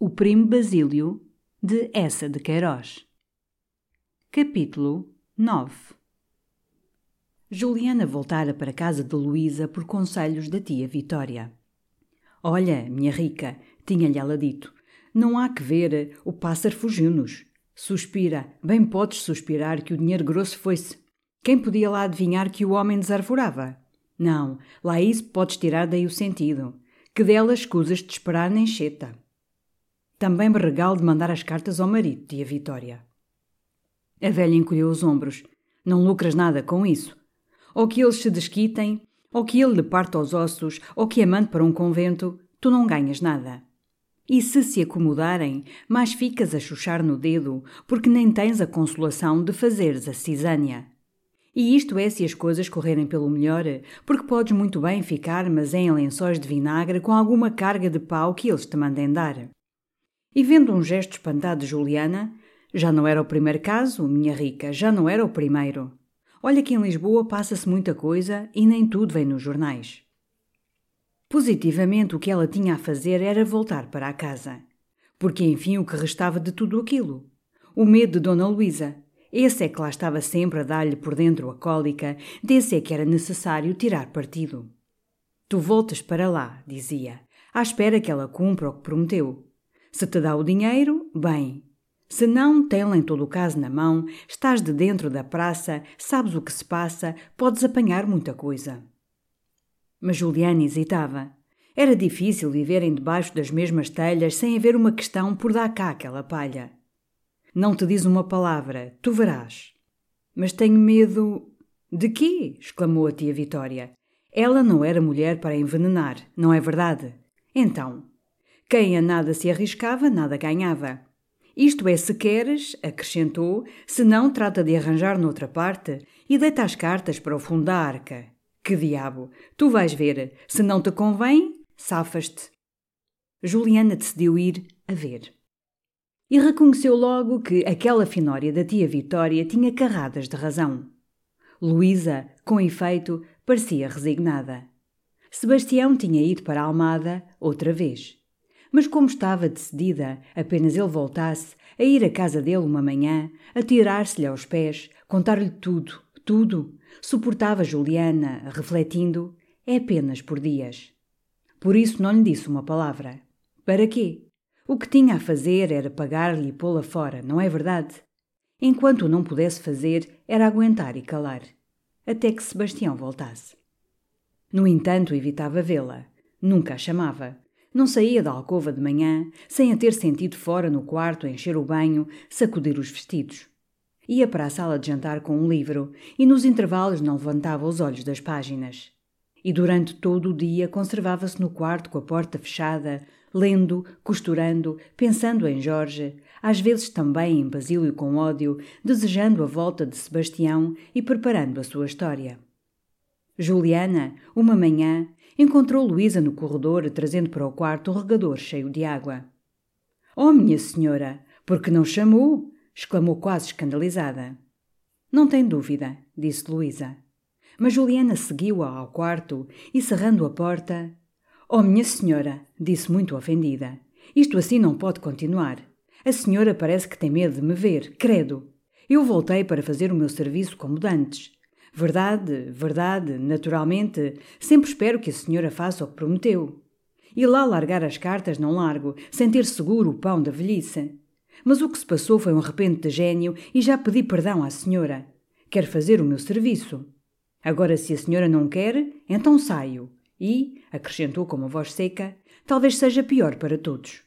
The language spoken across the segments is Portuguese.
O Primo Basílio, de Essa de Queiroz. Capítulo 9 Juliana voltara para casa de Luísa por conselhos da tia Vitória. Olha, minha rica, tinha-lhe ela dito, não há que ver, o pássaro fugiu-nos. Suspira, bem podes suspirar que o dinheiro grosso foi-se. Quem podia lá adivinhar que o homem desarvorava? Não, lá isso podes tirar daí o sentido. Que delas escusas de esperar nem cheta. Também me regalo de mandar as cartas ao marido, tia Vitória. A velha encolheu os ombros. Não lucras nada com isso. Ou que eles se desquitem, ou que ele lhe parta os ossos, ou que a mande para um convento, tu não ganhas nada. E se se acomodarem, mais ficas a chuchar no dedo, porque nem tens a consolação de fazeres a cisânia. E isto é se as coisas correrem pelo melhor, porque podes muito bem ficar, mas em lençóis de vinagre com alguma carga de pau que eles te mandem dar. E vendo um gesto espantado de Juliana, já não era o primeiro caso, minha rica, já não era o primeiro. Olha que em Lisboa passa-se muita coisa e nem tudo vem nos jornais. Positivamente, o que ela tinha a fazer era voltar para a casa. Porque, enfim, o que restava de tudo aquilo? O medo de Dona Luísa. Esse é que lá estava sempre a dar-lhe por dentro a cólica, desse é que era necessário tirar partido. Tu voltas para lá, dizia, à espera que ela cumpra o que prometeu. Se te dá o dinheiro, bem. Se não, tem-la em todo o caso na mão, estás de dentro da praça, sabes o que se passa, podes apanhar muita coisa. Mas Juliana hesitava. Era difícil viverem debaixo das mesmas telhas sem haver uma questão por dar cá aquela palha. Não te diz uma palavra, tu verás. Mas tenho medo. De quê? exclamou a tia Vitória. Ela não era mulher para envenenar, não é verdade? Então, quem a nada se arriscava, nada ganhava. Isto é, se queres, acrescentou, se não trata de arranjar noutra parte e deita as cartas para o fundo da arca. Que diabo! Tu vais ver. Se não te convém, safas-te. Juliana decidiu ir a ver. E reconheceu logo que aquela finória da tia Vitória tinha carradas de razão. Luísa, com efeito, parecia resignada. Sebastião tinha ido para a Almada outra vez. Mas como estava decidida, apenas ele voltasse, a ir à casa dele uma manhã, a tirar-se-lhe aos pés, contar-lhe tudo, tudo, suportava Juliana, refletindo, é apenas por dias. Por isso não lhe disse uma palavra. Para quê? O que tinha a fazer era pagar-lhe e pô-la fora, não é verdade? Enquanto o não pudesse fazer, era aguentar e calar. Até que Sebastião voltasse. No entanto, evitava vê-la. Nunca a chamava. Não saía da alcova de manhã sem a ter sentido fora no quarto encher o banho, sacudir os vestidos. Ia para a sala de jantar com um livro e nos intervalos não levantava os olhos das páginas. E durante todo o dia conservava-se no quarto com a porta fechada, lendo, costurando, pensando em Jorge, às vezes também em Basílio com ódio, desejando a volta de Sebastião e preparando a sua história. Juliana, uma manhã, encontrou Luísa no corredor trazendo para o quarto um regador cheio de água. Oh, minha senhora, por que não chamou? exclamou quase escandalizada. Não tem dúvida, disse Luísa. Mas Juliana seguiu-a ao quarto e, cerrando a porta, Oh, minha senhora, disse muito ofendida. Isto assim não pode continuar. A senhora parece que tem medo de me ver, credo. Eu voltei para fazer o meu serviço como dantes. Verdade, verdade, naturalmente, sempre espero que a senhora faça o que prometeu. E lá largar as cartas não largo, sem ter seguro o pão da velhice. Mas o que se passou foi um repente de gênio e já pedi perdão à senhora. Quer fazer o meu serviço. Agora, se a senhora não quer, então saio. E, acrescentou com uma voz seca, talvez seja pior para todos.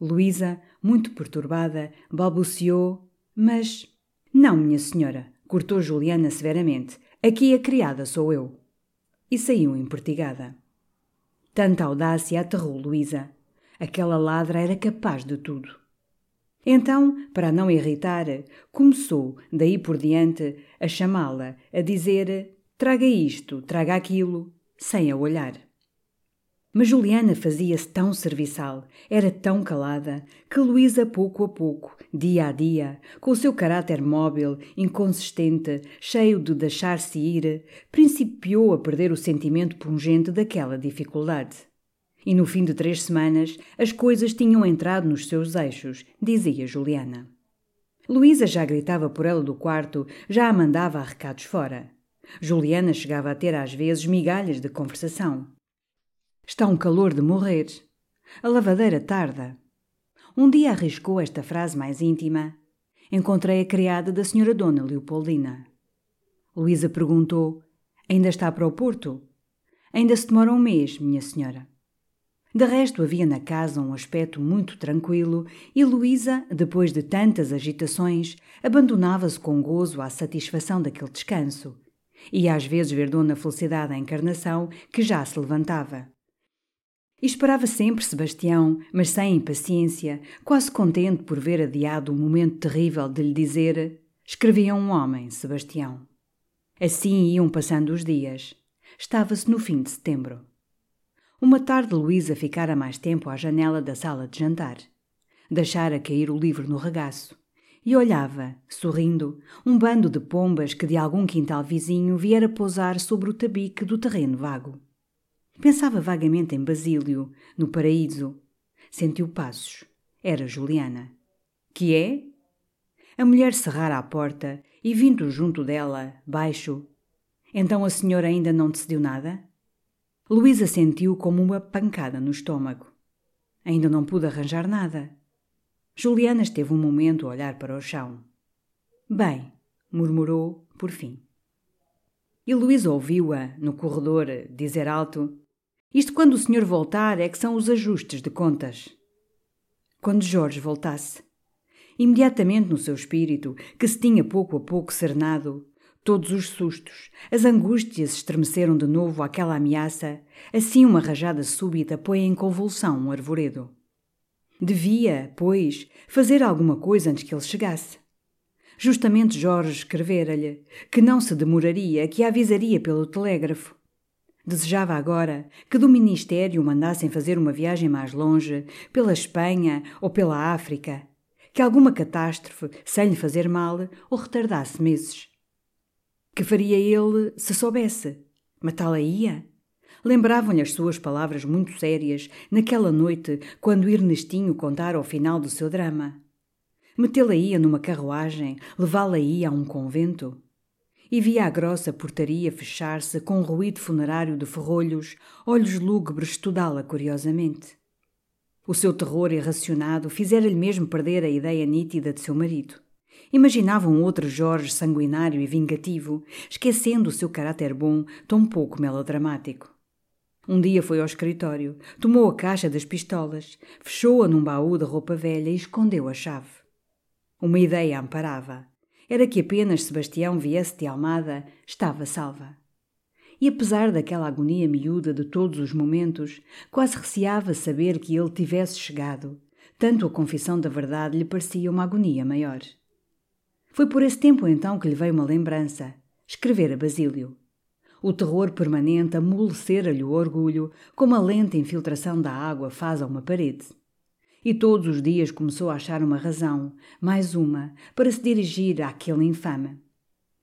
Luísa, muito perturbada, balbuciou: Mas. Não, minha senhora, cortou Juliana severamente. Aqui a criada sou eu. E saiu empertigada. Tanta audácia aterrou Luísa. Aquela ladra era capaz de tudo. Então, para não irritar, começou, daí por diante, a chamá-la, a dizer: traga isto, traga aquilo, sem a olhar. Mas Juliana fazia-se tão serviçal, era tão calada, que Luísa, pouco a pouco, dia a dia, com o seu caráter móvel, inconsistente, cheio de deixar-se ir, principiou a perder o sentimento pungente daquela dificuldade. E no fim de três semanas, as coisas tinham entrado nos seus eixos, dizia Juliana. Luísa já gritava por ela do quarto, já a mandava a recados fora. Juliana chegava a ter às vezes migalhas de conversação. Está um calor de morrer. A lavadeira tarda. Um dia arriscou esta frase mais íntima. Encontrei a criada da senhora Dona Leopoldina. Luísa perguntou: Ainda está para o Porto? Ainda se demora um mês, minha senhora. De resto, havia na casa um aspecto muito tranquilo e Luísa, depois de tantas agitações, abandonava-se com gozo à satisfação daquele descanso. E às vezes ver Dona Felicidade à encarnação, que já se levantava. E esperava sempre Sebastião, mas sem impaciência, quase contente por ver adiado o momento terrível de lhe dizer: Escrevia um homem, Sebastião. Assim iam passando os dias. Estava-se no fim de setembro. Uma tarde, Luísa ficara mais tempo à janela da sala de jantar. Deixara cair o livro no regaço e olhava, sorrindo, um bando de pombas que de algum quintal vizinho viera pousar sobre o tabique do terreno vago. Pensava vagamente em Basílio, no paraíso. Sentiu passos. Era Juliana. Que é? A mulher cerrara a porta e, vindo junto dela, baixo. Então a senhora ainda não decidiu nada? Luísa sentiu como uma pancada no estômago. Ainda não pude arranjar nada. Juliana esteve um momento a olhar para o chão. Bem, murmurou, por fim. E Luísa ouviu-a, no corredor, dizer alto: isto quando o senhor voltar é que são os ajustes de contas. Quando Jorge voltasse. Imediatamente no seu espírito, que se tinha pouco a pouco serenado, todos os sustos, as angústias estremeceram de novo àquela ameaça, assim uma rajada súbita põe em convulsão um arvoredo. Devia, pois, fazer alguma coisa antes que ele chegasse. Justamente Jorge escrevera-lhe que não se demoraria, que a avisaria pelo telégrafo. Desejava agora que do Ministério mandassem fazer uma viagem mais longe, pela Espanha ou pela África, que alguma catástrofe, sem lhe fazer mal, o retardasse meses. Que faria ele se soubesse? Matá-la-ia? Lembravam-lhe as suas palavras muito sérias naquela noite quando Ernestinho contara o final do seu drama. Metê-la-ia numa carruagem, levá-la-ia a um convento? E via a grossa portaria fechar-se com um ruído funerário de ferrolhos, olhos lúgubres estudá-la curiosamente. O seu terror irracionado fizera-lhe mesmo perder a ideia nítida de seu marido. Imaginava um outro Jorge sanguinário e vingativo, esquecendo o seu caráter bom, tão pouco melodramático. Um dia foi ao escritório, tomou a caixa das pistolas, fechou-a num baú de roupa velha e escondeu a chave. Uma ideia amparava era que apenas Sebastião viesse de Almada, estava salva. E apesar daquela agonia miúda de todos os momentos, quase receava saber que ele tivesse chegado. Tanto a confissão da verdade lhe parecia uma agonia maior. Foi por esse tempo então que lhe veio uma lembrança: escrever a Basílio. O terror permanente amolecera-lhe o orgulho, como a lenta infiltração da água faz a uma parede. E todos os dias começou a achar uma razão, mais uma, para se dirigir àquele infame.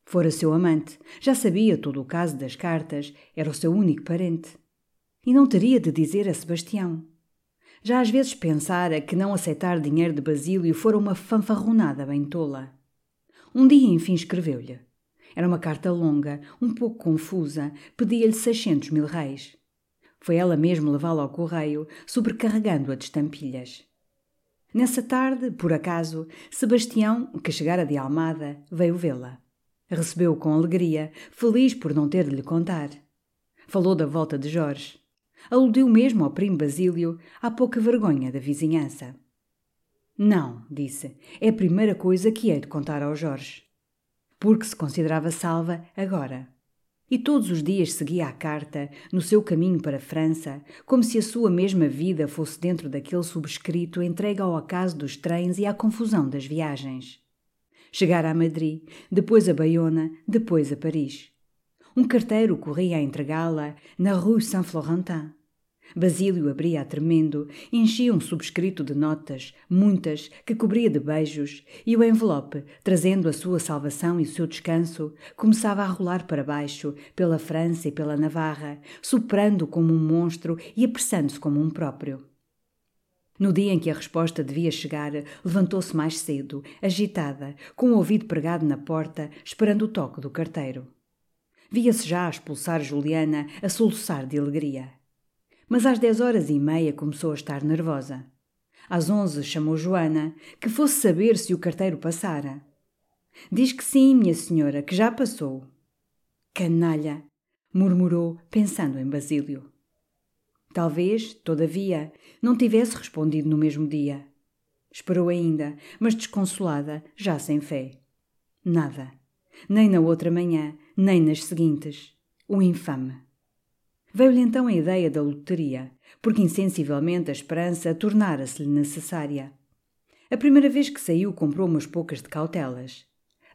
Fora seu amante, já sabia todo o caso das cartas, era o seu único parente. E não teria de dizer a Sebastião. Já às vezes pensara que não aceitar dinheiro de Basílio fora uma fanfarronada bem tola. Um dia, enfim, escreveu-lhe. Era uma carta longa, um pouco confusa, pedia-lhe seiscentos mil reis. Foi ela mesmo levá-lo ao correio, sobrecarregando-a de estampilhas. Nessa tarde, por acaso, Sebastião, que chegara de Almada, veio vê-la. Recebeu-o com alegria, feliz por não ter de lhe contar. Falou da volta de Jorge. Aludiu mesmo ao primo Basílio, à pouca vergonha da vizinhança. Não, disse, é a primeira coisa que hei de contar ao Jorge. Porque se considerava salva agora. E todos os dias seguia a carta, no seu caminho para a França, como se a sua mesma vida fosse dentro daquele subscrito entregue ao acaso dos trens e à confusão das viagens. Chegara a Madrid, depois a Bayona, depois a Paris. Um carteiro corria a entregá-la na Rue Saint-Florentin. Basílio abria-a tremendo, enchia um subscrito de notas, muitas, que cobria de beijos, e o envelope, trazendo a sua salvação e o seu descanso, começava a rolar para baixo, pela França e pela Navarra, soprando como um monstro e apressando-se como um próprio. No dia em que a resposta devia chegar, levantou-se mais cedo, agitada, com o ouvido pregado na porta, esperando o toque do carteiro. Via-se já a expulsar Juliana, a soluçar de alegria. Mas às dez horas e meia começou a estar nervosa. Às onze chamou Joana, que fosse saber se o carteiro passara. Diz que sim, minha senhora, que já passou. Canalha! murmurou, pensando em Basílio. Talvez, todavia, não tivesse respondido no mesmo dia. Esperou ainda, mas desconsolada, já sem fé. Nada. Nem na outra manhã, nem nas seguintes. O infame. Veio-lhe então a ideia da loteria, porque insensivelmente a esperança tornara-se-lhe necessária. A primeira vez que saiu comprou umas poucas de cautelas.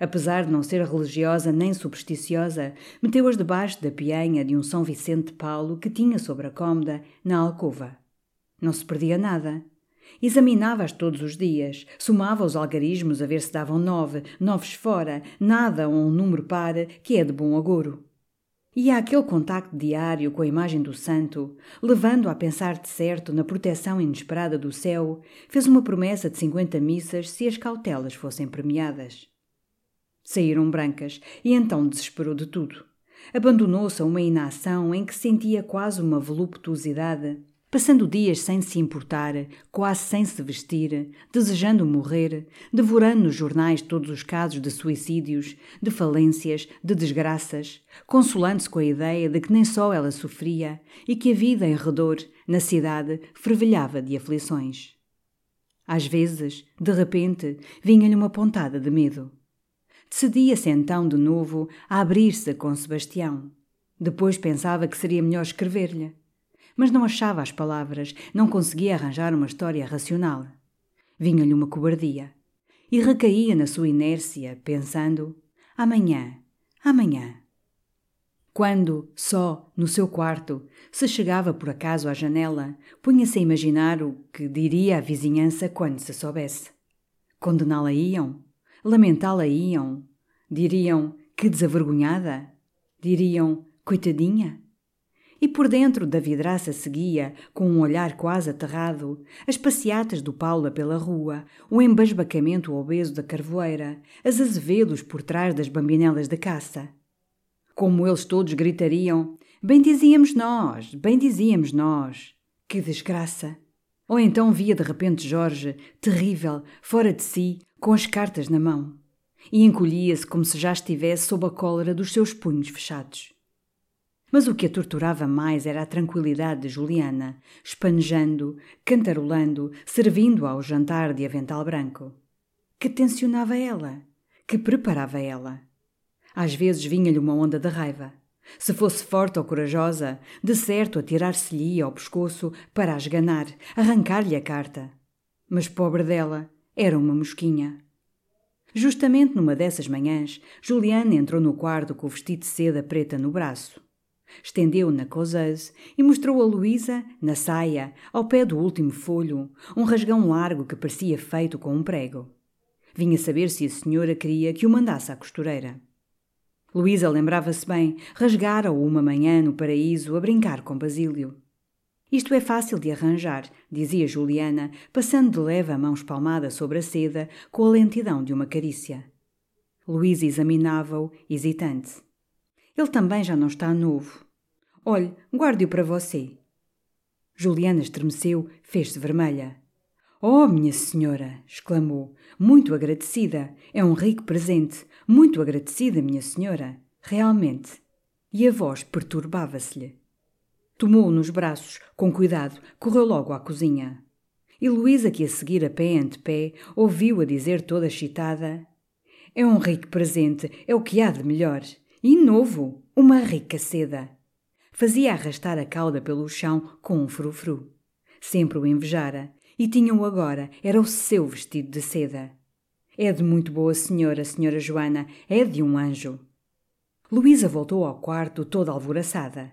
Apesar de não ser religiosa nem supersticiosa, meteu-as debaixo da pianha de um São Vicente de Paulo que tinha sobre a cômoda, na alcova. Não se perdia nada. Examinava-as todos os dias, somava os algarismos a ver se davam nove, noves fora, nada ou um número par, que é de bom agouro. E aquele contacto diário com a imagem do santo, levando-a a pensar de certo na proteção inesperada do céu, fez uma promessa de cinquenta missas se as cautelas fossem premiadas. Saíram brancas e então desesperou de tudo. Abandonou-se a uma inação em que sentia quase uma voluptuosidade, passando dias sem se importar, quase sem se vestir, desejando morrer, devorando nos jornais todos os casos de suicídios, de falências, de desgraças, consolando-se com a ideia de que nem só ela sofria e que a vida em redor, na cidade, fervilhava de aflições. Às vezes, de repente, vinha-lhe uma pontada de medo. Decidia-se então de novo a abrir-se com Sebastião. Depois pensava que seria melhor escrever-lhe. Mas não achava as palavras, não conseguia arranjar uma história racional. Vinha-lhe uma cobardia. E recaía na sua inércia, pensando: amanhã, amanhã. Quando, só, no seu quarto, se chegava por acaso à janela, punha-se a imaginar o que diria a vizinhança quando se soubesse. Condená-la iam? Lamentá-la iam? Diriam que desavergonhada? Diriam coitadinha? E por dentro da vidraça seguia, com um olhar quase aterrado, as passeatas do Paula pela rua, o embasbacamento obeso da carvoeira, as azevedos por trás das bambinelas de caça. Como eles todos gritariam: Bem dizíamos nós, bem dizíamos nós. Que desgraça! Ou então via de repente Jorge, terrível, fora de si, com as cartas na mão, e encolhia-se como se já estivesse sob a cólera dos seus punhos fechados. Mas o que a torturava mais era a tranquilidade de Juliana, espanejando, cantarolando, servindo ao jantar de avental branco. Que tensionava ela? Que preparava ela? Às vezes vinha-lhe uma onda de raiva. Se fosse forte ou corajosa, de certo atirar-se-lhe ao pescoço para a esganar, arrancar-lhe a carta. Mas pobre dela, era uma mosquinha. Justamente numa dessas manhãs, Juliana entrou no quarto com o vestido de seda preta no braço. Estendeu na causeuse e mostrou a Luísa, na saia, ao pé do último folho, um rasgão largo que parecia feito com um prego. Vinha saber se a senhora queria que o mandasse à costureira. Luísa lembrava-se bem, rasgara-o uma manhã no paraíso a brincar com Basílio. Isto é fácil de arranjar, dizia Juliana, passando de leve a mão espalmada sobre a seda com a lentidão de uma carícia. Luísa examinava-o, hesitante. Ele também já não está novo. Olhe, guarde-o para você. Juliana estremeceu, fez-se vermelha. Oh, minha senhora! exclamou, muito agradecida. É um rico presente. Muito agradecida, minha senhora. Realmente. E a voz perturbava-se-lhe. Tomou-o nos braços, com cuidado, correu logo à cozinha. E Luísa, que a seguir a pé ante pé, ouviu-a dizer toda excitada: É um rico presente, é o que há de melhor. E novo, uma rica seda. Fazia arrastar a cauda pelo chão com um frufru. Sempre o invejara, e tinha-o agora, era o seu vestido de seda. É de muito boa senhora, senhora Joana, é de um anjo. Luísa voltou ao quarto toda alvoraçada.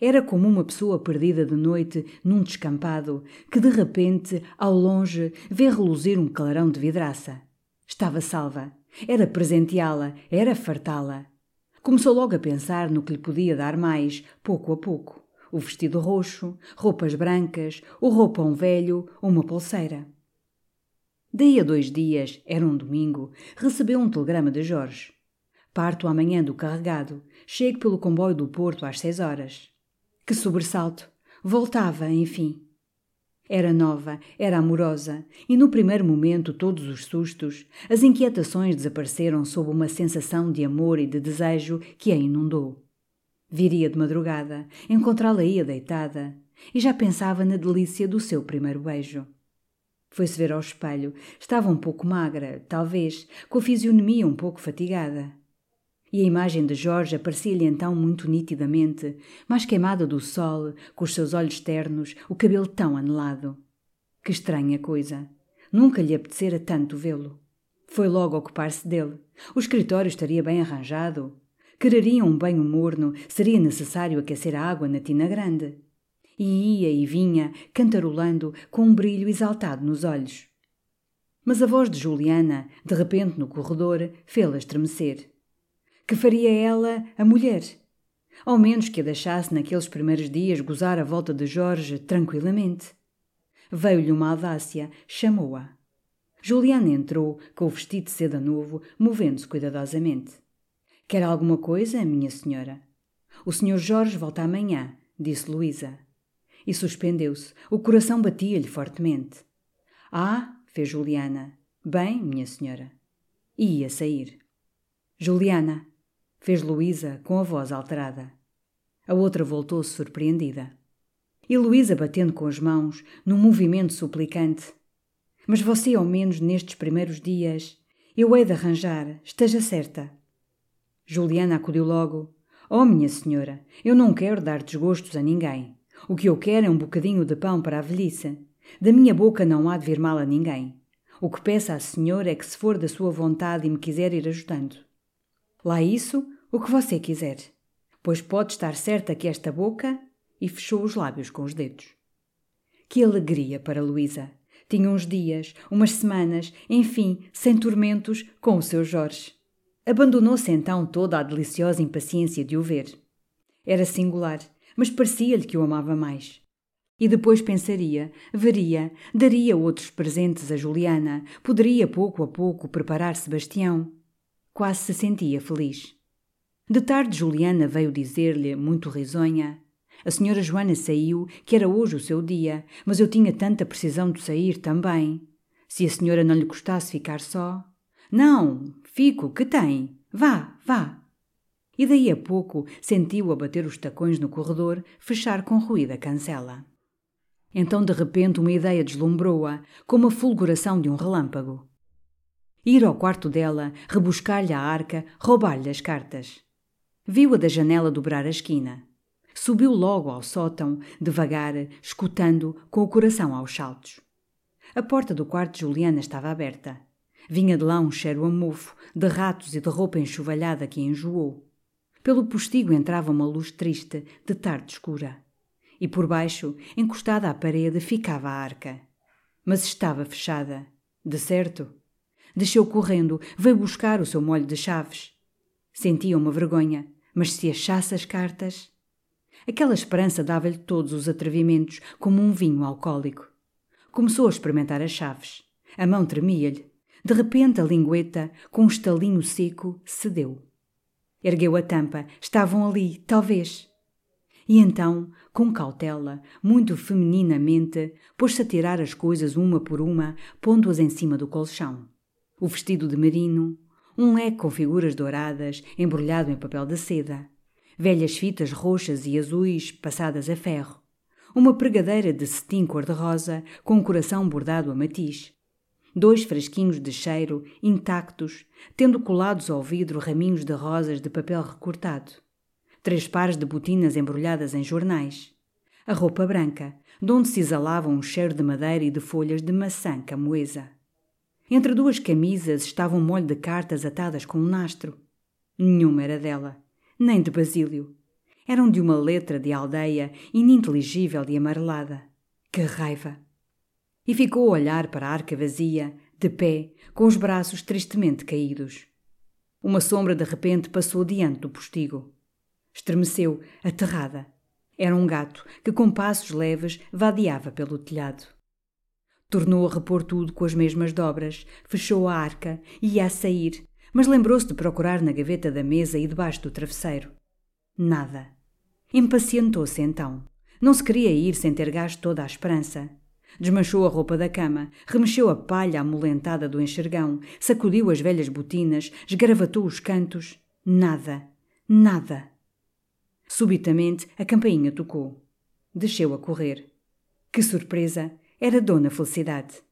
Era como uma pessoa perdida de noite num descampado que de repente, ao longe, vê reluzir um clarão de vidraça. Estava salva. Era presenteá-la, era fartá-la. Começou logo a pensar no que lhe podia dar mais, pouco a pouco. O vestido roxo, roupas brancas, o roupão velho, uma pulseira. Daí a dois dias, era um domingo, recebeu um telegrama de Jorge. Parto amanhã do carregado. Chego pelo comboio do Porto às seis horas. Que sobressalto! Voltava, enfim. Era nova, era amorosa, e no primeiro momento todos os sustos, as inquietações desapareceram sob uma sensação de amor e de desejo que a inundou. Viria de madrugada, encontrá-la-ia deitada, e já pensava na delícia do seu primeiro beijo. Foi-se ver ao espelho. Estava um pouco magra, talvez, com a fisionomia um pouco fatigada. E a imagem de Jorge aparecia-lhe então muito nitidamente, mais queimada do sol, com os seus olhos ternos, o cabelo tão anelado. Que estranha coisa! Nunca lhe apetecera tanto vê-lo. Foi logo ocupar-se dele. O escritório estaria bem arranjado. Quereria um banho morno, seria necessário aquecer a água na tina grande. E ia e vinha, cantarolando, com um brilho exaltado nos olhos. Mas a voz de Juliana, de repente no corredor, fê-la estremecer. Que faria ela, a mulher? Ao menos que a deixasse naqueles primeiros dias gozar a volta de Jorge tranquilamente. Veio-lhe uma audácia, chamou-a. Juliana entrou, com o vestido de seda novo, movendo-se cuidadosamente. Quer alguma coisa, minha senhora? O senhor Jorge volta amanhã, disse Luísa. E suspendeu-se. O coração batia-lhe fortemente. Ah, fez Juliana. Bem, minha senhora. E ia sair. Juliana, fez Luísa com a voz alterada. A outra voltou-se surpreendida. E Luísa batendo com as mãos, num movimento suplicante. Mas você, ao menos nestes primeiros dias, eu hei de arranjar, esteja certa. Juliana acudiu logo. Oh, minha senhora, eu não quero dar desgostos a ninguém. O que eu quero é um bocadinho de pão para a velhice. Da minha boca não há de vir mal a ninguém. O que peço à senhora é que, se for da sua vontade e me quiser ir ajudando, Lá isso, o que você quiser. Pois pode estar certa que esta boca. E fechou os lábios com os dedos. Que alegria para Luísa! Tinha uns dias, umas semanas, enfim, sem tormentos, com o seu Jorge. Abandonou-se então toda a deliciosa impaciência de o ver. Era singular, mas parecia-lhe que o amava mais. E depois pensaria, veria, daria outros presentes a Juliana, poderia pouco a pouco preparar Sebastião. Quase se sentia feliz. De tarde, Juliana veio dizer-lhe, muito risonha: A senhora Joana saiu, que era hoje o seu dia, mas eu tinha tanta precisão de sair também. Se a senhora não lhe gostasse ficar só. Não, fico, que tem? Vá, vá. E daí a pouco sentiu a bater os tacões no corredor, fechar com ruído a cancela. Então de repente uma ideia deslumbrou-a, como a fulguração de um relâmpago ir ao quarto dela, rebuscar-lhe a arca, roubar-lhe as cartas. Viu-a da janela dobrar a esquina. Subiu logo ao sótão, devagar, escutando, com o coração aos saltos. A porta do quarto de Juliana estava aberta. Vinha de lá um cheiro a mofo, de ratos e de roupa enxovalhada que enjoou. Pelo postigo entrava uma luz triste, de tarde escura. E por baixo, encostada à parede, ficava a arca. Mas estava fechada. De certo, Desceu correndo, veio buscar o seu molho de chaves. Sentia uma vergonha, mas se achasse as cartas. Aquela esperança dava-lhe todos os atrevimentos, como um vinho alcoólico. Começou a experimentar as chaves. A mão tremia-lhe. De repente, a lingueta, com um estalinho seco, cedeu. Ergueu a tampa. Estavam ali, talvez. E então, com cautela, muito femininamente, pôs-se a tirar as coisas uma por uma, pondo-as em cima do colchão. O vestido de merino, um leque com figuras douradas, embrulhado em papel de seda, velhas fitas roxas e azuis passadas a ferro, uma pregadeira de cetim cor-de-rosa com um coração bordado a matiz, dois frasquinhos de cheiro intactos, tendo colados ao vidro raminhos de rosas de papel recortado, três pares de botinas embrulhadas em jornais, a roupa branca, de onde se exalava um cheiro de madeira e de folhas de maçã camoesa. Entre duas camisas estava um molho de cartas atadas com um nastro. Nenhuma era dela, nem de Basílio. Eram de uma letra de aldeia ininteligível e amarelada. Que raiva! E ficou a olhar para a arca vazia, de pé, com os braços tristemente caídos. Uma sombra de repente passou diante do postigo. Estremeceu, aterrada. Era um gato que, com passos leves, vadeava pelo telhado. Tornou a repor tudo com as mesmas dobras, fechou a arca ia a sair, mas lembrou-se de procurar na gaveta da mesa e debaixo do travesseiro. Nada. Impacientou-se então. Não se queria ir sem ter gasto toda a esperança. Desmanchou a roupa da cama, remexeu a palha amolentada do enxergão, sacudiu as velhas botinas, esgravatou os cantos. Nada. Nada. Subitamente a campainha tocou. Desceu a correr. Que surpresa! Era Dona Felicidade.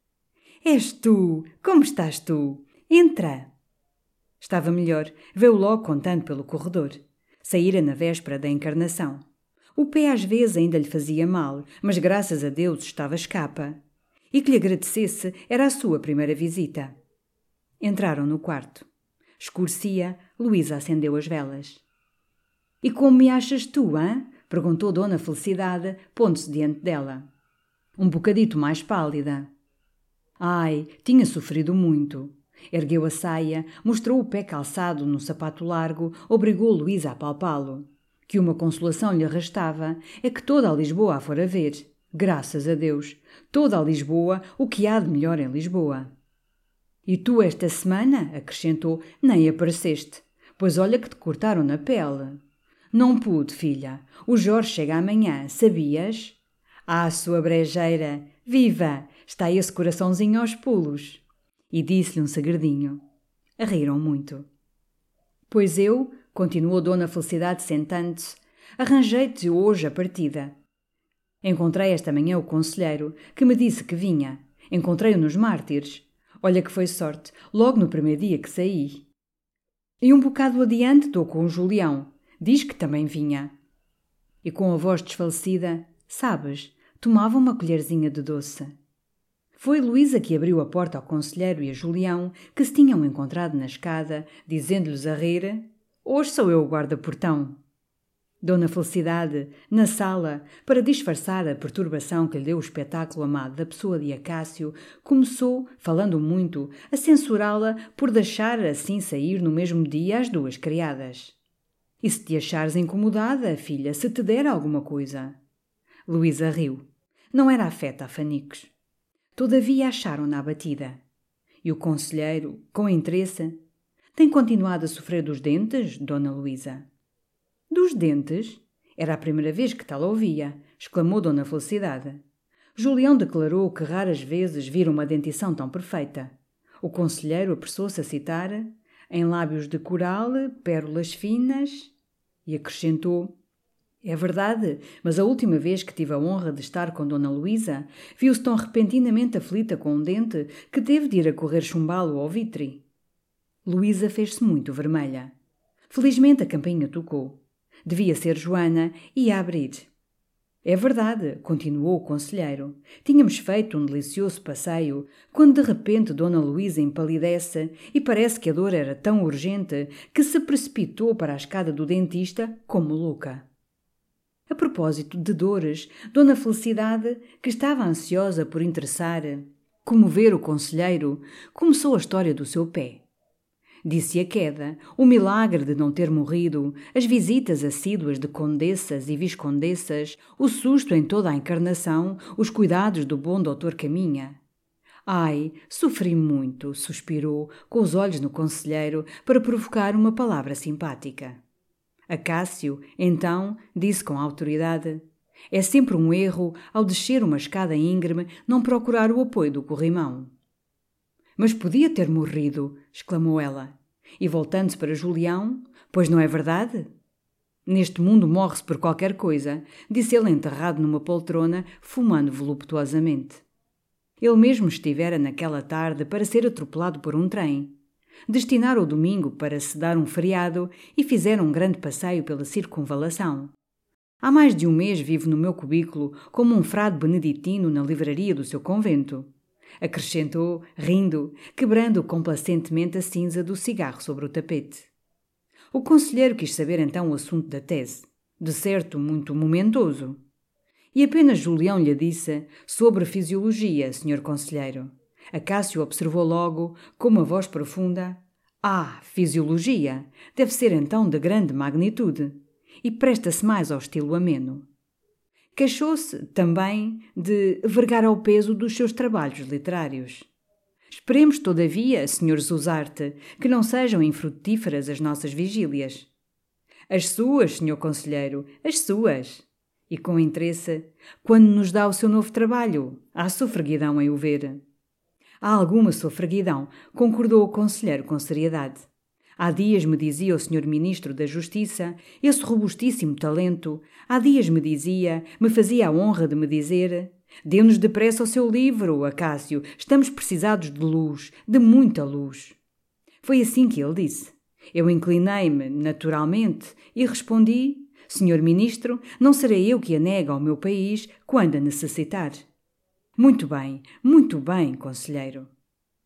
És tu! Como estás tu? Entra! Estava melhor, veio logo contando pelo corredor. Saíra na véspera da encarnação. O pé às vezes ainda lhe fazia mal, mas graças a Deus estava escapa. E que lhe agradecesse era a sua primeira visita. Entraram no quarto. Escurecia, Luísa acendeu as velas. E como me achas tu, hã? perguntou Dona Felicidade, pondo-se diante dela. Um bocadito mais pálida. Ai, tinha sofrido muito. Ergueu a saia, mostrou o pé calçado no sapato largo, obrigou Luísa a palpá-lo. Que uma consolação lhe restava é que toda a Lisboa a fora ver. Graças a Deus! Toda a Lisboa, o que há de melhor em Lisboa. E tu esta semana, acrescentou, nem apareceste, pois olha que te cortaram na pele. Não pude, filha. O Jorge chega amanhã, sabias? Ah, sua brejeira! Viva! Está esse coraçãozinho aos pulos e disse-lhe um segredinho. Riram muito. Pois eu, continuou Dona Felicidade sentando-se, arranjei-te hoje a partida. Encontrei esta manhã o conselheiro, que me disse que vinha. Encontrei-o nos mártires. Olha que foi sorte, logo no primeiro dia que saí. E um bocado adiante estou com o Julião. Diz que também vinha. E com a voz desfalecida, sabes, tomava uma colherzinha de doce. Foi Luísa que abriu a porta ao conselheiro e a Julião, que se tinham encontrado na escada, dizendo-lhes a rir: Hoje sou eu o guarda-portão. Dona Felicidade, na sala, para disfarçar a perturbação que lhe deu o espetáculo amado da pessoa de Acácio, começou, falando muito, a censurá-la por deixar assim sair no mesmo dia as duas criadas. E se te achares incomodada, filha, se te der alguma coisa? Luísa riu. Não era afeta a fanicos. Todavia acharam-na abatida. E o conselheiro, com interesse, tem continuado a sofrer dos dentes, Dona Luísa? Dos dentes? Era a primeira vez que tal ouvia, exclamou Dona Felicidade. Julião declarou que raras vezes vira uma dentição tão perfeita. O conselheiro apressou-se a citar, em lábios de coral, pérolas finas, e acrescentou: é verdade, mas a última vez que tive a honra de estar com Dona Luísa, viu-se tão repentinamente aflita com um dente que teve de ir a correr chumbá-lo ao vitre. Luísa fez-se muito vermelha. Felizmente a campainha tocou. Devia ser Joana e ia abrir. É verdade, continuou o conselheiro. Tínhamos feito um delicioso passeio, quando de repente Dona Luísa empalidece e parece que a dor era tão urgente que se precipitou para a escada do dentista como louca. A propósito de dores, Dona Felicidade, que estava ansiosa por interessar, comover o conselheiro, começou a história do seu pé. Disse a queda, o milagre de não ter morrido, as visitas assíduas de condessas e viscondessas, o susto em toda a encarnação, os cuidados do bom doutor Caminha. Ai, sofri muito, suspirou, com os olhos no conselheiro, para provocar uma palavra simpática. Acácio, então, disse com autoridade: É sempre um erro, ao descer uma escada íngreme, não procurar o apoio do corrimão. Mas podia ter morrido, exclamou ela. E voltando-se para Julião: Pois não é verdade? Neste mundo morre-se por qualquer coisa, disse ele enterrado numa poltrona, fumando voluptuosamente. Ele mesmo estivera naquela tarde para ser atropelado por um trem. Destinaram o domingo para se dar um feriado e fizeram um grande passeio pela circunvalação. Há mais de um mês vivo no meu cubículo como um frade beneditino na livraria do seu convento. Acrescentou, rindo, quebrando complacentemente a cinza do cigarro sobre o tapete. O conselheiro quis saber então o assunto da tese. De certo, muito momentoso. E apenas Julião lhe disse sobre fisiologia, senhor conselheiro. Acácio observou logo, com uma voz profunda: Ah, fisiologia! Deve ser então de grande magnitude. E presta-se mais ao estilo ameno. Queixou-se, também, de vergar ao peso dos seus trabalhos literários. Esperemos, todavia, Sr. Zuzarte, que não sejam infrutíferas as nossas vigílias. As suas, Sr. Conselheiro, as suas. E com interesse, quando nos dá o seu novo trabalho, há sofreguidão em o ver. Há alguma sofreguidão, concordou o conselheiro com seriedade. Há dias me dizia o senhor ministro da Justiça, esse robustíssimo talento, há dias me dizia, me fazia a honra de me dizer: Dê-nos depressa o seu livro, Acácio, estamos precisados de luz, de muita luz. Foi assim que ele disse. Eu inclinei-me, naturalmente, e respondi: Senhor Ministro, não serei eu que a nega ao meu país quando a necessitar. Muito bem, muito bem, conselheiro.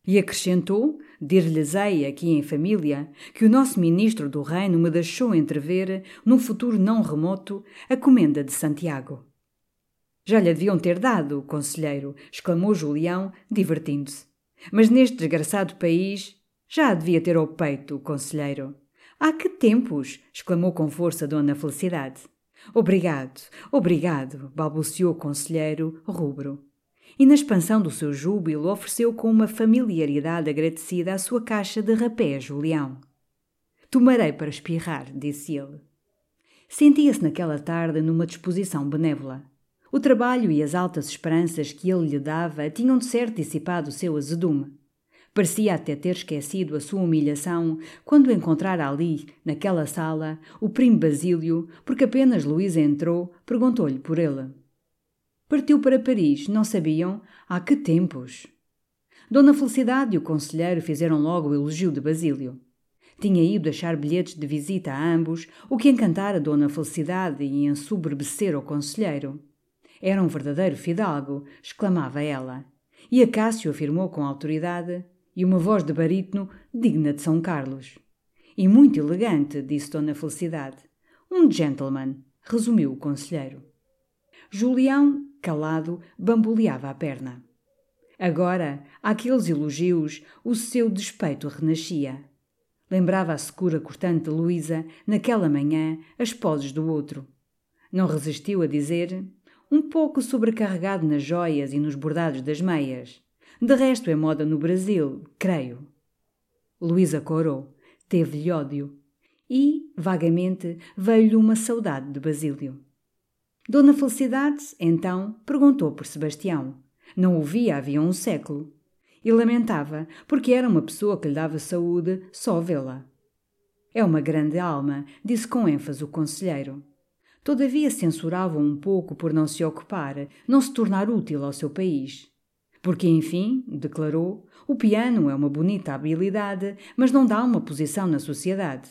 E acrescentou, dir-lhes-ei aqui em família, que o nosso ministro do reino me deixou entrever, num futuro não remoto, a comenda de Santiago. Já lhe deviam ter dado, conselheiro, exclamou Julião, divertindo-se. Mas neste desgraçado país já devia ter ao peito, conselheiro. Há que tempos! exclamou com força Dona Felicidade. Obrigado, obrigado, balbuciou o conselheiro, rubro e, na expansão do seu júbilo, ofereceu com uma familiaridade agradecida a sua caixa de rapé Julião. Tomarei para espirrar, disse ele. Sentia-se naquela tarde numa disposição benévola. O trabalho e as altas esperanças que ele lhe dava tinham de certo dissipado o seu azedume. Parecia até ter esquecido a sua humilhação quando encontrara ali, naquela sala, o primo Basílio, porque apenas Luísa entrou, perguntou-lhe por ele. Partiu para Paris, não sabiam? Há que tempos! Dona Felicidade e o conselheiro fizeram logo o elogio de Basílio. Tinha ido deixar bilhetes de visita a ambos, o que encantara Dona Felicidade e ensoberbecer o conselheiro. Era um verdadeiro fidalgo, exclamava ela. E Acácio afirmou com autoridade, e uma voz de barítono digna de São Carlos. E muito elegante, disse Dona Felicidade. Um gentleman, resumiu o conselheiro. Julião calado, bamboleava a perna. Agora, àqueles elogios, o seu despeito renascia. Lembrava a secura cortante de Luísa, naquela manhã, as poses do outro. Não resistiu a dizer, um pouco sobrecarregado nas joias e nos bordados das meias. De resto é moda no Brasil, creio. Luísa corou, teve-lhe ódio. E, vagamente, veio-lhe uma saudade de Basílio. Dona Felicidade, então, perguntou por Sebastião. Não o via havia um século. E lamentava, porque era uma pessoa que lhe dava saúde só vê-la. É uma grande alma, disse com ênfase o conselheiro. Todavia censurava um pouco por não se ocupar, não se tornar útil ao seu país. Porque, enfim, declarou, o piano é uma bonita habilidade, mas não dá uma posição na sociedade.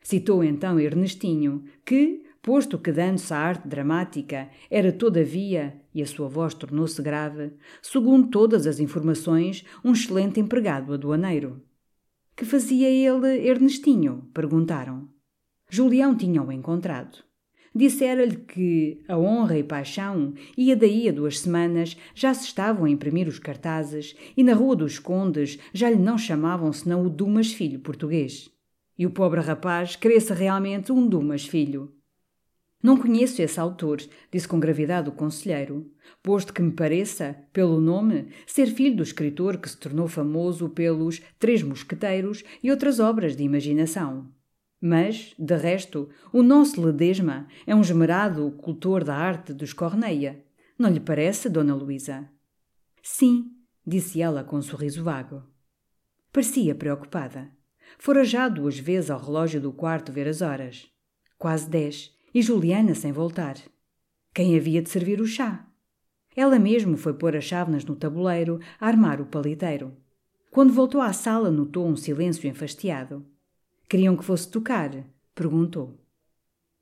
Citou então Ernestinho, que, Posto que dando-se à arte dramática era, todavia, e a sua voz tornou-se grave, segundo todas as informações, um excelente empregado aduaneiro. Que fazia ele, Ernestinho? perguntaram. Julião tinha-o encontrado. Dissera-lhe que a honra e paixão ia daí a duas semanas já se estavam a imprimir os cartazes e na Rua dos Condes já lhe não chamavam senão o Dumas Filho português. E o pobre rapaz cresce realmente um Dumas Filho. Não conheço esse autor, disse com gravidade o conselheiro, posto que me pareça, pelo nome, ser filho do escritor que se tornou famoso pelos Três Mosqueteiros e outras obras de imaginação. Mas, de resto, o nosso Ledesma é um esmerado cultor da arte dos Corneia. Não lhe parece, Dona Luísa? Sim, disse ela com um sorriso vago. Parecia preocupada. Fora já duas vezes ao relógio do quarto ver as horas. Quase dez, e Juliana sem voltar. Quem havia de servir o chá? Ela mesmo foi pôr as chávenas no tabuleiro, armar o paliteiro. Quando voltou à sala, notou um silêncio enfastiado. Queriam que fosse tocar? perguntou.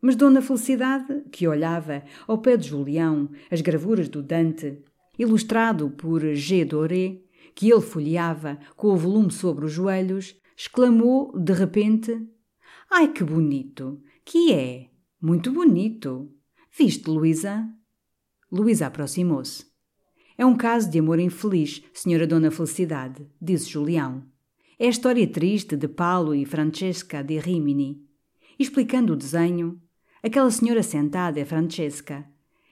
Mas Dona Felicidade, que olhava ao pé de Julião as gravuras do Dante, ilustrado por G. Doré, que ele folheava com o volume sobre os joelhos, exclamou de repente: Ai, que bonito! Que é? Muito bonito! Viste, Luísa? Luísa aproximou-se. É um caso de amor infeliz, senhora Dona Felicidade, disse Julião. É a história triste de Paulo e Francesca de Rimini. Explicando o desenho, aquela senhora sentada é Francesca.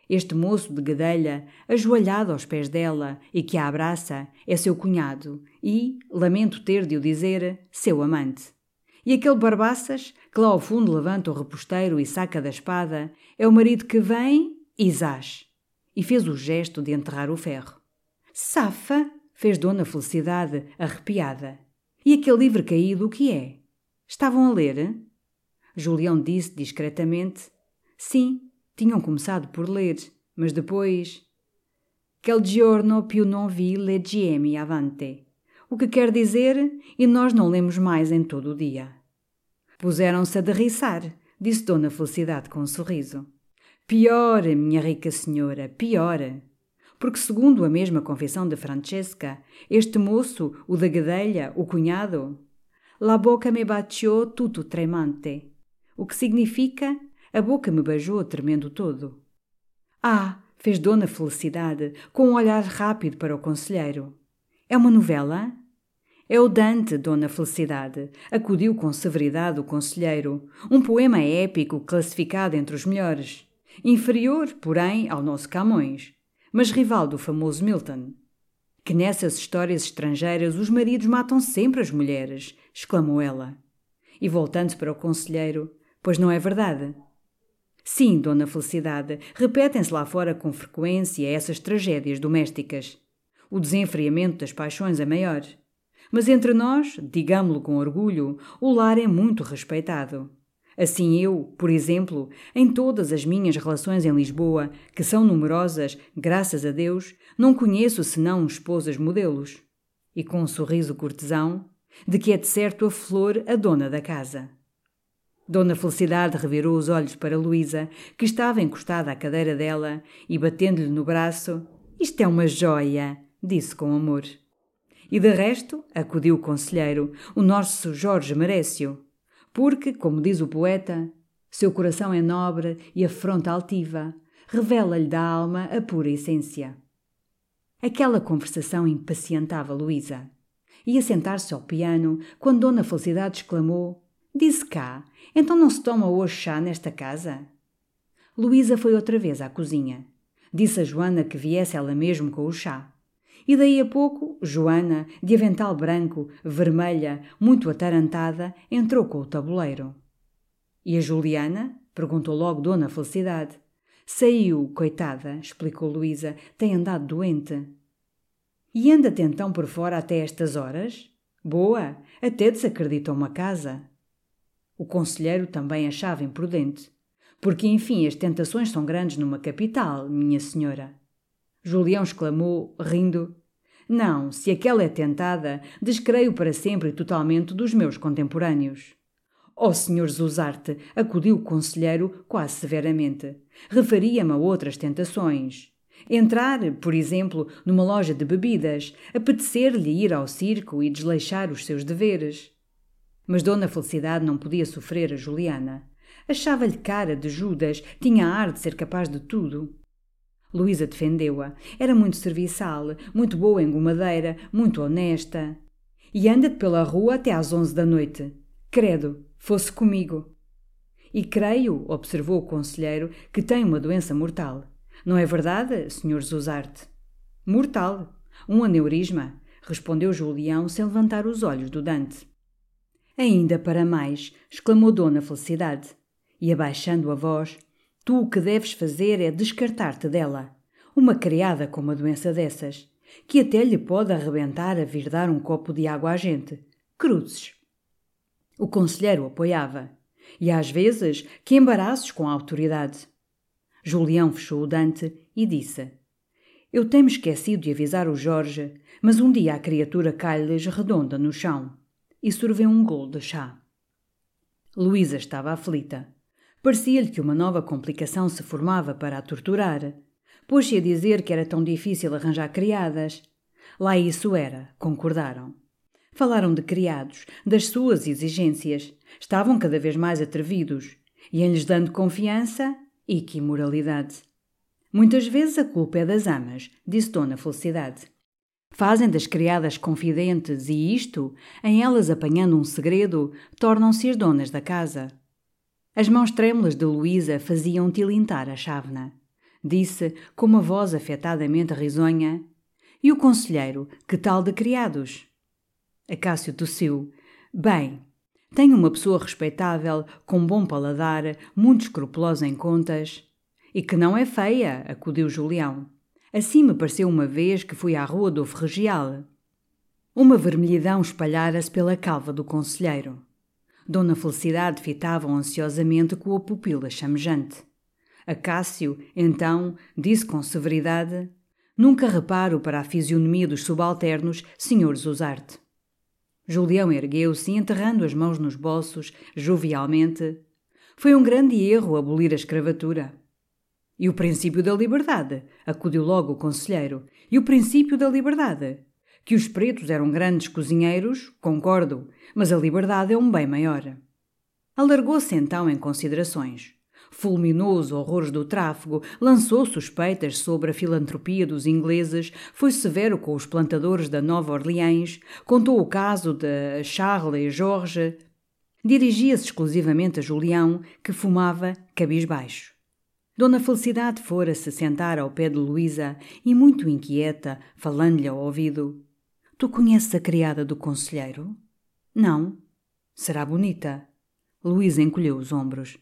Este moço de gadelha, ajoelhado aos pés dela e que a abraça, é seu cunhado e, lamento ter de o dizer, seu amante. E aquele Barbaças, que lá ao fundo levanta o reposteiro e saca da espada, é o marido que vem e zás e fez o gesto de enterrar o ferro. Safa! fez Dona Felicidade, arrepiada. E aquele livro caído, o que é? Estavam a ler? Julião disse discretamente: Sim, tinham começado por ler, mas depois. Quel giorno più non vi leggiemi avante. O que quer dizer, e nós não lemos mais em todo o dia. Puseram-se a derriçar, disse Dona Felicidade com um sorriso. Pior, minha rica senhora, pior. Porque, segundo a mesma confissão de Francesca, este moço, o da gadelha, o cunhado, La boca me baciou tudo tremante, o que significa a boca me beijou tremendo todo. Ah, fez Dona Felicidade, com um olhar rápido para o conselheiro. É uma novela? É o Dante, Dona Felicidade, acudiu com severidade o conselheiro, um poema épico classificado entre os melhores. Inferior, porém, ao nosso Camões, mas rival do famoso Milton. Que nessas histórias estrangeiras os maridos matam sempre as mulheres, exclamou ela. E voltando para o conselheiro, pois não é verdade? Sim, Dona Felicidade, repetem-se lá fora com frequência essas tragédias domésticas. O desenfriamento das paixões é maior. Mas entre nós, digamo-lo com orgulho, o lar é muito respeitado. Assim eu, por exemplo, em todas as minhas relações em Lisboa, que são numerosas, graças a Deus, não conheço senão esposas modelos. E com um sorriso cortesão, de que é de certo a flor a dona da casa. Dona Felicidade revirou os olhos para Luísa, que estava encostada à cadeira dela, e batendo-lhe no braço, Isto é uma joia, disse com amor. E de resto, acudiu o conselheiro, o nosso Jorge Merécio, porque, como diz o poeta, seu coração é nobre e a fronte altiva, revela-lhe da alma a pura essência. Aquela conversação impacientava Luísa. Ia sentar-se ao piano quando Dona Felicidade exclamou: Disse cá, então não se toma hoje chá nesta casa? Luísa foi outra vez à cozinha. Disse a Joana que viesse ela mesmo com o chá. E daí a pouco, Joana, de avental branco, vermelha, muito atarantada, entrou com o tabuleiro. E a Juliana? perguntou logo Dona Felicidade. Saiu, coitada, explicou Luísa, tem andado doente. E anda-te então por fora até estas horas? Boa, até desacreditou uma casa. O conselheiro também achava imprudente. Porque, enfim, as tentações são grandes numa capital, minha senhora. Julião exclamou, rindo: Não, se aquela é tentada, descreio para sempre e totalmente dos meus contemporâneos. Ó oh, Sr. Zuzarte, acudiu o conselheiro quase severamente. Referia-me a outras tentações. Entrar, por exemplo, numa loja de bebidas, apetecer-lhe ir ao circo e desleixar os seus deveres. Mas Dona Felicidade não podia sofrer a Juliana. Achava-lhe cara de Judas, tinha ar de ser capaz de tudo. Luísa defendeu-a. Era muito serviçal, muito boa em gomadeira, muito honesta. E anda-te pela rua até às onze da noite. Credo, fosse comigo. E creio, observou o conselheiro, que tem uma doença mortal. Não é verdade, Sr. Zuzarte? Mortal. Um aneurisma, respondeu Julião sem levantar os olhos do Dante. Ainda para mais, exclamou Dona Felicidade, e abaixando a voz, tu o que deves fazer é descartar-te dela. Uma criada com uma doença dessas, que até lhe pode arrebentar a vir dar um copo de água à gente. Cruzes. O conselheiro apoiava. E às vezes, que embaraços com a autoridade. Julião fechou o dante e disse: Eu tenho esquecido de avisar o Jorge, mas um dia a criatura cai-lhes redonda no chão e sorveu um golo de chá. Luísa estava aflita. Parecia-lhe que uma nova complicação se formava para a torturar. Pôs-se a dizer que era tão difícil arranjar criadas. Lá isso era, concordaram. Falaram de criados, das suas exigências. Estavam cada vez mais atrevidos. Iam-lhes dando confiança e que imoralidade. Muitas vezes a culpa é das amas, disse Dona Felicidade. Fazem das criadas confidentes e isto, em elas apanhando um segredo, tornam-se as donas da casa. As mãos trêmulas de Luísa faziam tilintar a chávena. Disse, com uma voz afetadamente risonha: E o conselheiro, que tal de criados? Acácio tossiu. Bem, tenho uma pessoa respeitável, com bom paladar, muito escrupulosa em contas. E que não é feia, acudiu Julião. Assim me pareceu uma vez que fui à rua do Ferregial. Uma vermelhidão espalhara-se pela calva do conselheiro. Dona Felicidade fitava-o ansiosamente com a pupila chamejante. Acácio, então, disse com severidade: Nunca reparo para a fisionomia dos subalternos, senhor Zuzarte. Julião ergueu-se, enterrando as mãos nos bolsos, jovialmente. Foi um grande erro abolir a escravatura. E o princípio da liberdade, acudiu logo o conselheiro. E o princípio da liberdade. Que os pretos eram grandes cozinheiros, concordo, mas a liberdade é um bem maior. Alargou-se então em considerações. Fulminou os horrores do tráfego, lançou suspeitas sobre a filantropia dos ingleses, foi severo com os plantadores da Nova Orleans, contou o caso de Charles e George. Dirigia-se exclusivamente a Julião, que fumava cabisbaixo. Dona Felicidade fora-se sentar ao pé de Luísa e, muito inquieta, falando-lhe ao ouvido: Tu conheces a criada do conselheiro? Não. Será bonita. Luísa encolheu os ombros.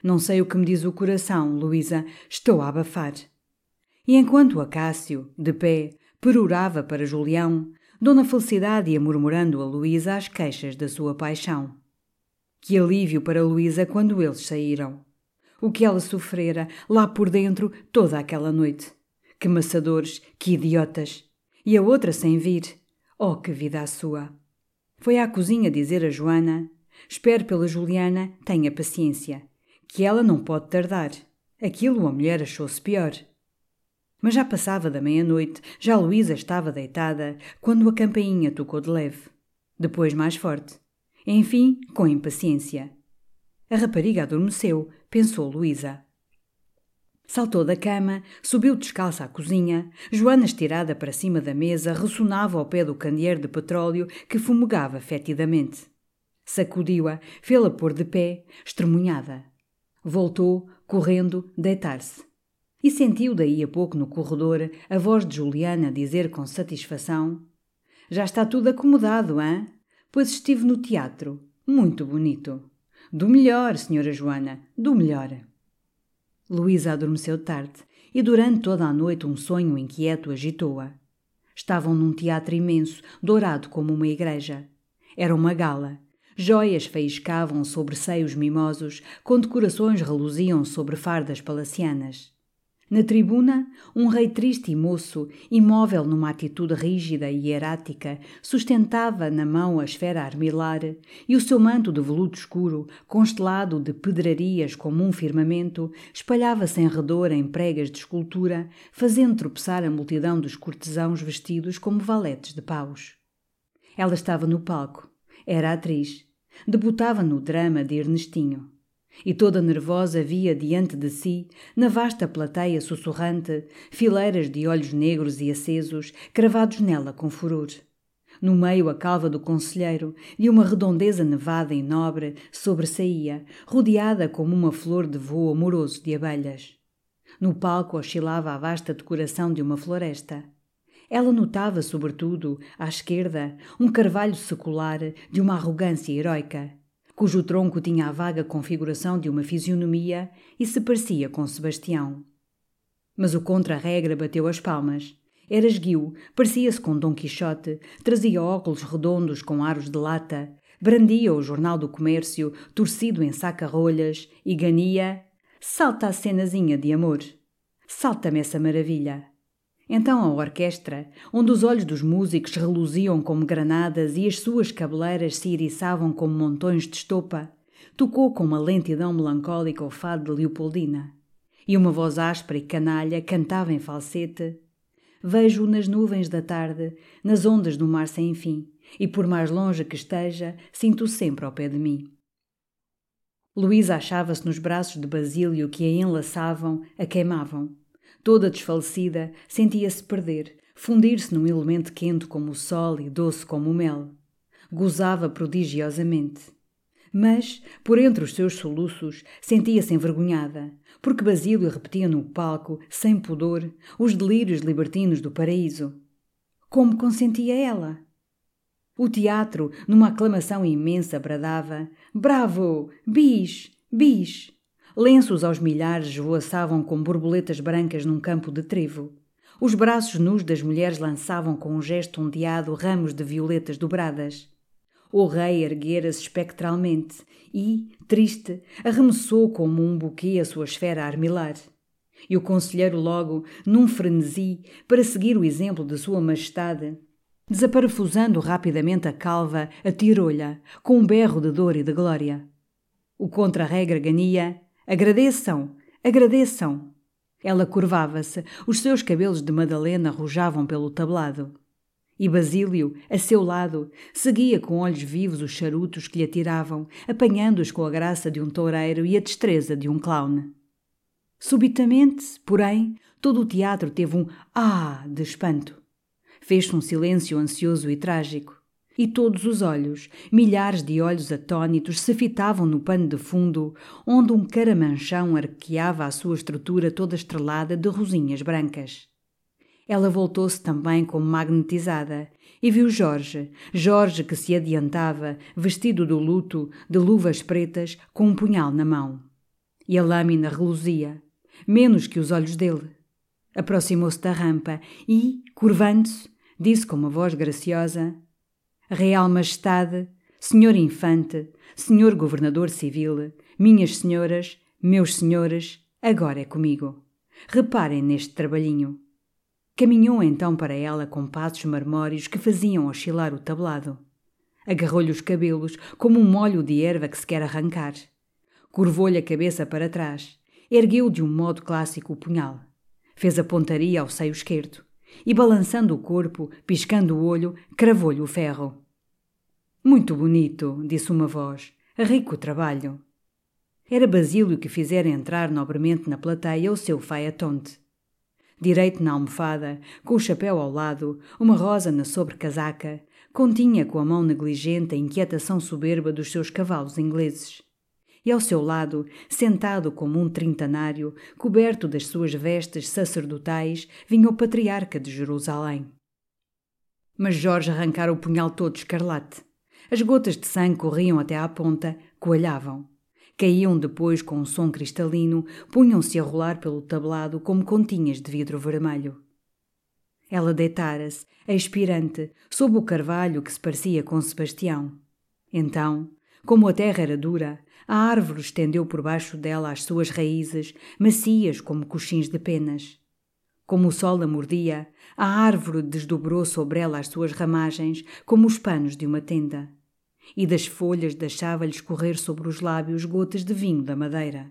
Não sei o que me diz o coração, Luísa. Estou a abafar. E enquanto Acácio, de pé, perorava para Julião, Dona Felicidade ia murmurando a Luísa as queixas da sua paixão. Que alívio para Luísa quando eles saíram o que ela sofrera lá por dentro toda aquela noite. Que maçadores, que idiotas! E a outra sem vir. Oh, que vida a sua! Foi à cozinha dizer a Joana: Espero pela Juliana, tenha paciência, que ela não pode tardar. Aquilo a mulher achou-se pior. Mas já passava da meia-noite, já Luísa estava deitada, quando a campainha tocou de leve. Depois mais forte. Enfim, com impaciência. A rapariga adormeceu, pensou Luísa. Saltou da cama, subiu descalça à cozinha. Joana, estirada para cima da mesa, ressonava ao pé do candeeiro de petróleo que fumegava fetidamente. Sacudiu-a, fê-la pôr de pé, estremunhada. Voltou, correndo, deitar-se. E sentiu daí a pouco no corredor a voz de Juliana dizer com satisfação: Já está tudo acomodado, hã? Pois estive no teatro. Muito bonito. Do melhor, senhora Joana, do melhor. Luísa adormeceu tarde e durante toda a noite um sonho inquieto agitou-a. Estavam num teatro imenso, dourado como uma igreja. Era uma gala. Joias faiscavam sobre seios mimosos, condecorações reluziam sobre fardas palacianas. Na tribuna, um rei triste e moço, imóvel numa atitude rígida e hierática, sustentava na mão a esfera armilar e o seu manto de veludo escuro, constelado de pedrarias como um firmamento, espalhava-se em redor em pregas de escultura, fazendo tropeçar a multidão dos cortesãos vestidos como valetes de paus. Ela estava no palco. Era atriz. Debutava no drama de Ernestinho e toda nervosa via diante de si, na vasta plateia sussurrante, fileiras de olhos negros e acesos, cravados nela com furor. No meio a calva do conselheiro, de uma redondeza nevada e nobre, sobressaía, rodeada como uma flor de voo amoroso de abelhas. No palco oscilava a vasta decoração de uma floresta. Ela notava, sobretudo, à esquerda, um carvalho secular de uma arrogância heroica, cujo tronco tinha a vaga configuração de uma fisionomia e se parecia com Sebastião. Mas o contra-regra bateu as palmas. Era esguio, parecia-se com Dom Quixote, trazia óculos redondos com aros de lata, brandia o Jornal do Comércio, torcido em saca-rolhas, e gania Salta a cenazinha de amor. Salta-me essa maravilha. Então a orquestra, onde os olhos dos músicos reluziam como granadas e as suas cabeleiras se iriçavam como montões de estopa, tocou com uma lentidão melancólica o fado de Leopoldina. E uma voz áspera e canalha cantava em falsete: Vejo-o nas nuvens da tarde, nas ondas do mar sem fim, e por mais longe que esteja, sinto-o sempre ao pé de mim. Luísa achava-se nos braços de Basílio que a enlaçavam, a queimavam. Toda desfalecida, sentia-se perder, fundir-se num elemento quente como o sol e doce como o mel. Gozava prodigiosamente. Mas, por entre os seus soluços, sentia-se envergonhada, porque Basílio repetia no palco, sem pudor, os delírios libertinos do paraíso. Como consentia ela? O teatro, numa aclamação imensa, bradava: Bravo! Bis! Bis! Lenços aos milhares esvoaçavam como borboletas brancas num campo de trevo. Os braços nus das mulheres lançavam com um gesto ondeado ramos de violetas dobradas. O rei erguera-se espectralmente e, triste, arremessou como um buquê a sua esfera armilar. E o conselheiro logo, num frenesi, para seguir o exemplo de sua majestade, desaparafusando rapidamente a calva, atirou-lhe, com um berro de dor e de glória. O contra-regra gania Agradeçam, agradeçam. Ela curvava-se, os seus cabelos de Madalena rojavam pelo tablado. E Basílio, a seu lado, seguia com olhos vivos os charutos que lhe atiravam, apanhando-os com a graça de um toureiro e a destreza de um clown. Subitamente, porém, todo o teatro teve um ah de espanto. Fez-se um silêncio ansioso e trágico. E todos os olhos, milhares de olhos atônitos, se fitavam no pano de fundo, onde um caramanchão arqueava a sua estrutura toda estrelada de rosinhas brancas. Ela voltou-se também como magnetizada e viu Jorge, Jorge que se adiantava, vestido do luto, de luvas pretas, com um punhal na mão. E a lâmina reluzia, menos que os olhos dele. Aproximou-se da rampa e, curvando-se, disse com uma voz graciosa: Real Majestade, Senhor Infante, Senhor Governador Civil, minhas senhoras, meus senhores, agora é comigo. Reparem neste trabalhinho. Caminhou então para ela com passos marmóreos que faziam oscilar o tablado. Agarrou-lhe os cabelos como um molho de erva que se quer arrancar. Curvou-lhe a cabeça para trás. Ergueu de um modo clássico o punhal. Fez a pontaria ao seio esquerdo e, balançando o corpo, piscando o olho, cravou-lhe o ferro. Muito bonito, disse uma voz. Rico trabalho. Era Basílio que fizera entrar nobremente na plateia o seu faetonte. Direito na almofada, com o chapéu ao lado, uma rosa na sobrecasaca, continha com a mão negligente a inquietação soberba dos seus cavalos ingleses e ao seu lado, sentado como um trintanário, coberto das suas vestes sacerdotais, vinha o patriarca de Jerusalém. Mas Jorge arrancara o punhal todo escarlate. As gotas de sangue corriam até à ponta, coalhavam. Caíam depois com um som cristalino, punham-se a rolar pelo tablado como continhas de vidro vermelho. Ela deitara-se, expirante, sob o carvalho que se parecia com Sebastião. Então, como a terra era dura, a árvore estendeu por baixo dela as suas raízes, macias como coxins de penas. Como o sol a mordia, a árvore desdobrou sobre ela as suas ramagens como os panos de uma tenda. E das folhas deixava-lhe escorrer sobre os lábios gotas de vinho da madeira.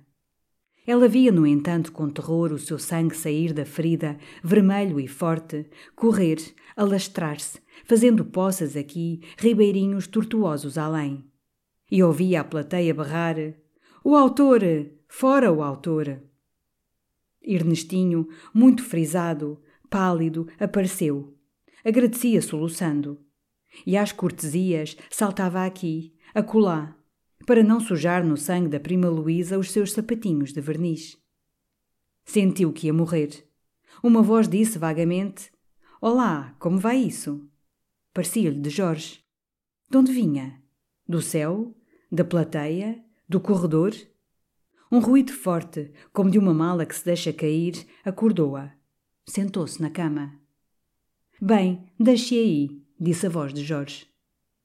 Ela via, no entanto, com terror o seu sangue sair da ferida, vermelho e forte, correr, alastrar-se, fazendo poças aqui, ribeirinhos tortuosos além e ouvia a plateia berrar: O autor! Fora o autor! Ernestinho, muito frisado, pálido, apareceu. Agradecia soluçando. E às cortesias saltava aqui, acolá, para não sujar no sangue da prima Luísa os seus sapatinhos de verniz. Sentiu que ia morrer. Uma voz disse vagamente: Olá, como vai isso? Parecia-lhe de Jorge. De onde vinha? Do céu? Da plateia? Do corredor? Um ruído forte, como de uma mala que se deixa cair, acordou-a. Sentou-se na cama. Bem, deixe aí, disse a voz de Jorge.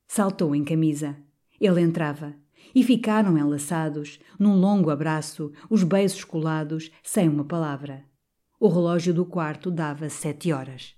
Saltou em camisa. Ele entrava. E ficaram enlaçados, num longo abraço, os beiços colados, sem uma palavra. O relógio do quarto dava sete horas.